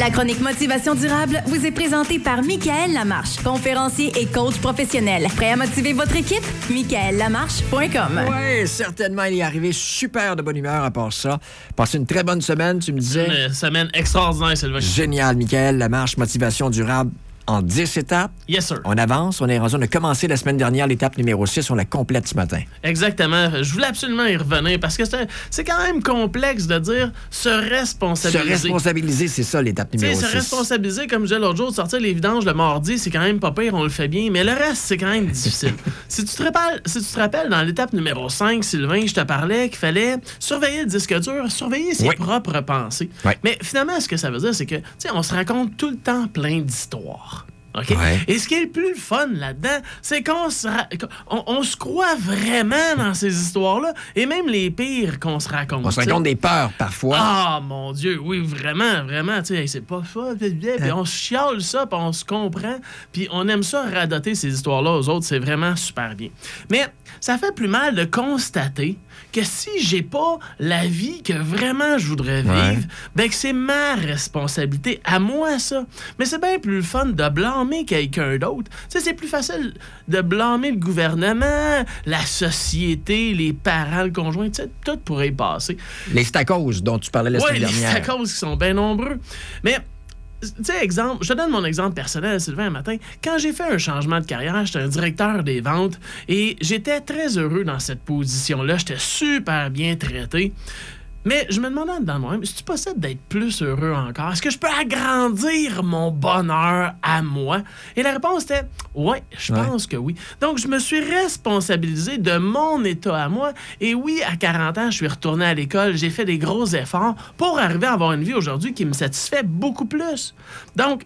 La chronique Motivation durable vous est présentée par Michael Lamarche, conférencier et coach professionnel. Prêt à motiver votre équipe? michaellamarche.com. Oui, certainement, il est arrivé super de bonne humeur à part ça. Passé une très bonne semaine, tu me disais. Une semaine extraordinaire, Sylvain. Génial, Michael, la marche motivation durable en 10 étapes. Yes, sir. On avance, on est rendu, on a commencé la semaine dernière l'étape numéro 6, on la complète ce matin. Exactement. Je voulais absolument y revenir parce que c'est quand même complexe de dire se Se responsabiliser. responsabiliser, c'est ça l'étape numéro se 6. responsabiliser, comme je disais l'autre jour, de sortir les vidanges le mardi, c'est quand même pas pire, on le fait bien, mais le reste, c'est quand même difficile. si, tu te rappelles, si tu te rappelles, dans l'étape numéro 5, Sylvain, je te parlais qu'il fallait surveiller le disque dur, surveiller ses Oui. propres pensées. Oui. Mais finalement, ce que ça veut dire, c'est que, tu sais, on se raconte tout le temps plein d'histoires. OK? Ouais. Et ce qui est le plus fun là-dedans, c'est qu'on se, on, se croit vraiment dans ces histoires-là, et même les pires qu'on se raconte. On se raconte des peurs parfois. Ah, mon Dieu, oui, vraiment, vraiment, tu sais, hey, c'est pas ça, puis Hein? on se chiale ça, puis on se comprend, puis on aime ça radoter ces histoires-là aux autres, c'est vraiment super bien. Mais ça fait plus mal de constater que si j'ai pas la vie que vraiment je voudrais vivre, Ouais. ben que c'est ma responsabilité, à moi ça. Mais c'est bien plus le fun de blâmer quelqu'un d'autre. Tu sais, c'est plus facile de blâmer le gouvernement, la société, les parents, le conjoint, tu sais, tout pourrait y passer. Les stacos dont tu parlais la semaine les dernière. stacos qui sont bien nombreux. Mais, tu sais, exemple, je te donne mon exemple personnel, Sylvain, un matin. Quand j'ai fait un changement de carrière, j'étais un directeur des ventes et j'étais très heureux dans cette position-là. J'étais super bien traité. Mais je me demandais dans moi-même, est-ce possible d'être plus heureux encore? Est-ce que je peux agrandir mon bonheur à moi? Et la réponse était, ouais, je Ouais. pense que oui. Donc, je me suis responsabilisé de mon état à moi. Et oui, à 40 ans, je suis retourné à l'école. J'ai fait des gros efforts pour arriver à avoir une vie aujourd'hui qui me satisfait beaucoup plus. Donc,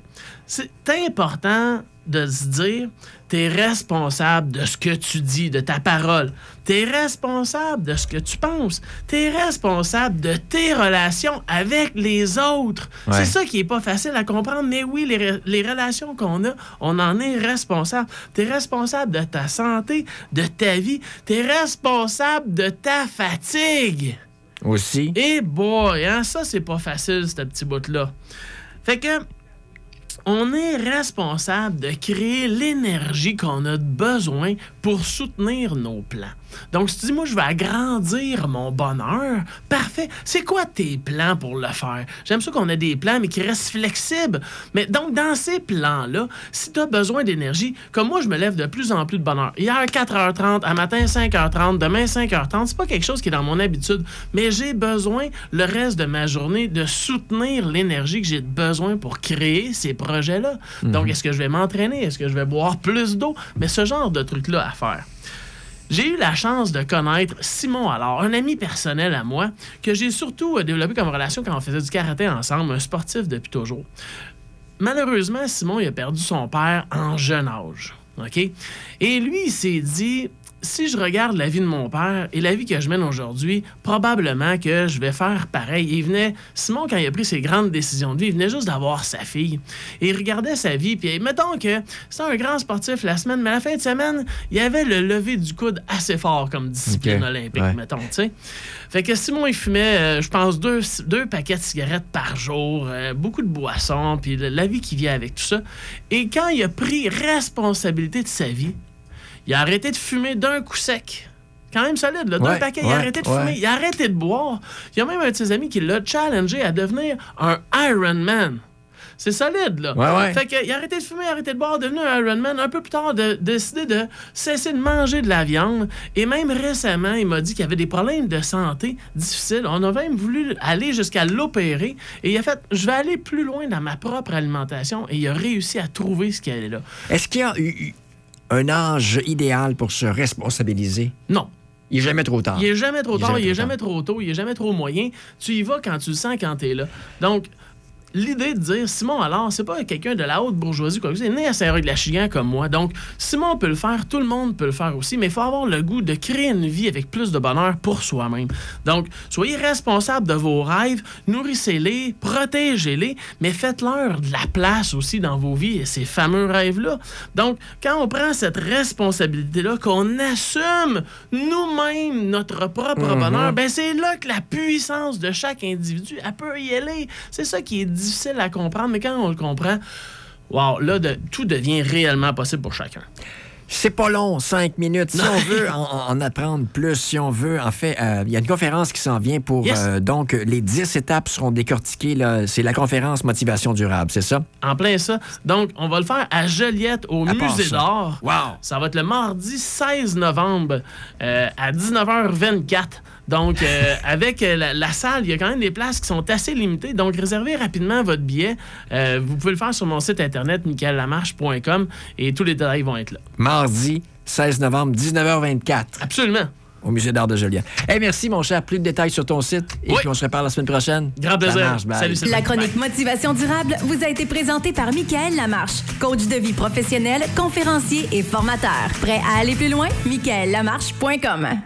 c'est important de se dire, tu es responsable de ce que tu dis, de ta parole. Tu es responsable de ce que tu penses. Tu es responsable de tes relations avec les autres. Ouais. C'est ça qui est pas facile à comprendre, mais oui, les, re- les relations qu'on a, on en est responsable. Tu es responsable de ta santé, de ta vie. Tu es responsable de ta fatigue. Aussi. Et boy, hein, ça, c'est pas facile, ce petit bout-là. Fait que, on est responsable de créer l'énergie qu'on a besoin pour soutenir nos plans. Donc, si tu dis, moi, je veux agrandir mon bonheur, parfait. C'est quoi tes plans pour le faire? J'aime ça qu'on ait des plans, mais qui restent flexibles. Mais donc, dans ces plans-là, si tu as besoin d'énergie, comme moi, je me lève de plus en plus de bonheur. Hier, 4h30, à matin, 5h30, demain, 5h30, c'est pas quelque chose qui est dans mon habitude, mais j'ai besoin, le reste de ma journée, de soutenir l'énergie que j'ai besoin pour créer ces projets-là. Donc, est-ce que je vais m'entraîner? Est-ce que je vais boire plus d'eau? Mais ce genre de truc-là à faire. J'ai eu la chance de connaître Simon alors, un ami personnel à moi, que j'ai surtout euh, développé comme relation quand on faisait du karaté ensemble, un sportif depuis toujours. Malheureusement, Simon il a perdu son père en jeune âge. OK? Et lui, il s'est dit si je regarde la vie de mon père et la vie que je mène aujourd'hui, probablement que je vais faire pareil. Il venait, Simon, quand il a pris ses grandes décisions de vie, il venait juste d'avoir sa fille. Et il regardait sa vie, puis mettons que c'est un grand sportif la semaine, mais à la fin de semaine, il avait le lever du coude assez fort comme discipline olympique, ouais. mettons, tu sais. Fait que Simon, il fumait, euh, je pense, deux, deux paquets de cigarettes par jour, euh, beaucoup de boissons, puis la vie qui vient avec tout ça. Et quand il a pris responsabilité de sa vie, il a arrêté de fumer d'un coup sec. Quand même solide, là. Deux Ouais, paquets, il a arrêté de fumer, il a arrêté de boire. Il y a même un de ses amis qui l'a challengé à devenir un Ironman. C'est solide, là. Ouais, ouais. Fait qu'il a arrêté de fumer, arrêté de boire, devenu un Ironman. Un peu plus tard, de, décidé de cesser de manger de la viande. Et même récemment, il m'a dit qu'il avait des problèmes de santé difficiles. On a même voulu aller jusqu'à l'opérer. Et il a fait, je vais aller plus loin dans ma propre alimentation. Et il a réussi à trouver ce qu'il y avait là. Est-ce qu'il y a eu un âge idéal pour se responsabiliser? Non. Il n'est jamais trop tard. Il est jamais trop tard, jamais il est trop jamais trop tôt, il est jamais trop moyen. Tu y vas quand tu le sens, quand tu es là. Donc, l'idée de dire Simon, alors, c'est pas quelqu'un de la haute bourgeoisie, quoi. Il est né à Saint-Roch-de-la-Chigan comme moi. Donc, Simon peut le faire, tout le monde peut le faire aussi, mais il faut avoir le goût de créer une vie avec plus de bonheur pour soi-même. Donc, soyez responsable de vos rêves, nourrissez-les, protégez-les, mais faites-leur de la place aussi dans vos vies et ces fameux rêves-là. Donc, quand on prend cette responsabilité-là, qu'on assume nous-mêmes notre propre bonheur, ben c'est là que la puissance de chaque individu, elle peut y aller. C'est ça qui est difficile à comprendre, mais quand on le comprend, wow, là, de- tout devient réellement possible pour chacun. C'est pas long, cinq minutes. Si on veut en, en apprendre plus, si on veut, en fait, euh, il y a une conférence qui s'en vient pour. Yes. euh, donc, les 10 étapes seront décortiquées. C'est la conférence Motivation durable, c'est ça? En plein ça. Donc, on va le faire à Joliette, au À Musée d'Or. Wow! Ça va être le mardi 16 novembre euh, à 19h24. Donc, euh, avec euh, la, la salle, il y a quand même des places qui sont assez limitées. Donc, réservez rapidement votre billet. Euh, vous pouvez le faire sur mon site internet, michaellamarche.com, et tous les détails vont être là. Mardi, 16 novembre, 19h24, Absolument. au Musée d'art de Joliette. Hey, merci, mon cher. Plus de détails sur ton site. Et Oui. puis, on se reparle la semaine prochaine. Grand plaisir. Marche, salut. La chronique Motivation durable vous a été présentée par Michael Lamarche, coach de vie professionnel, conférencier et formateur. Prêt à aller plus loin? michaellamarche.com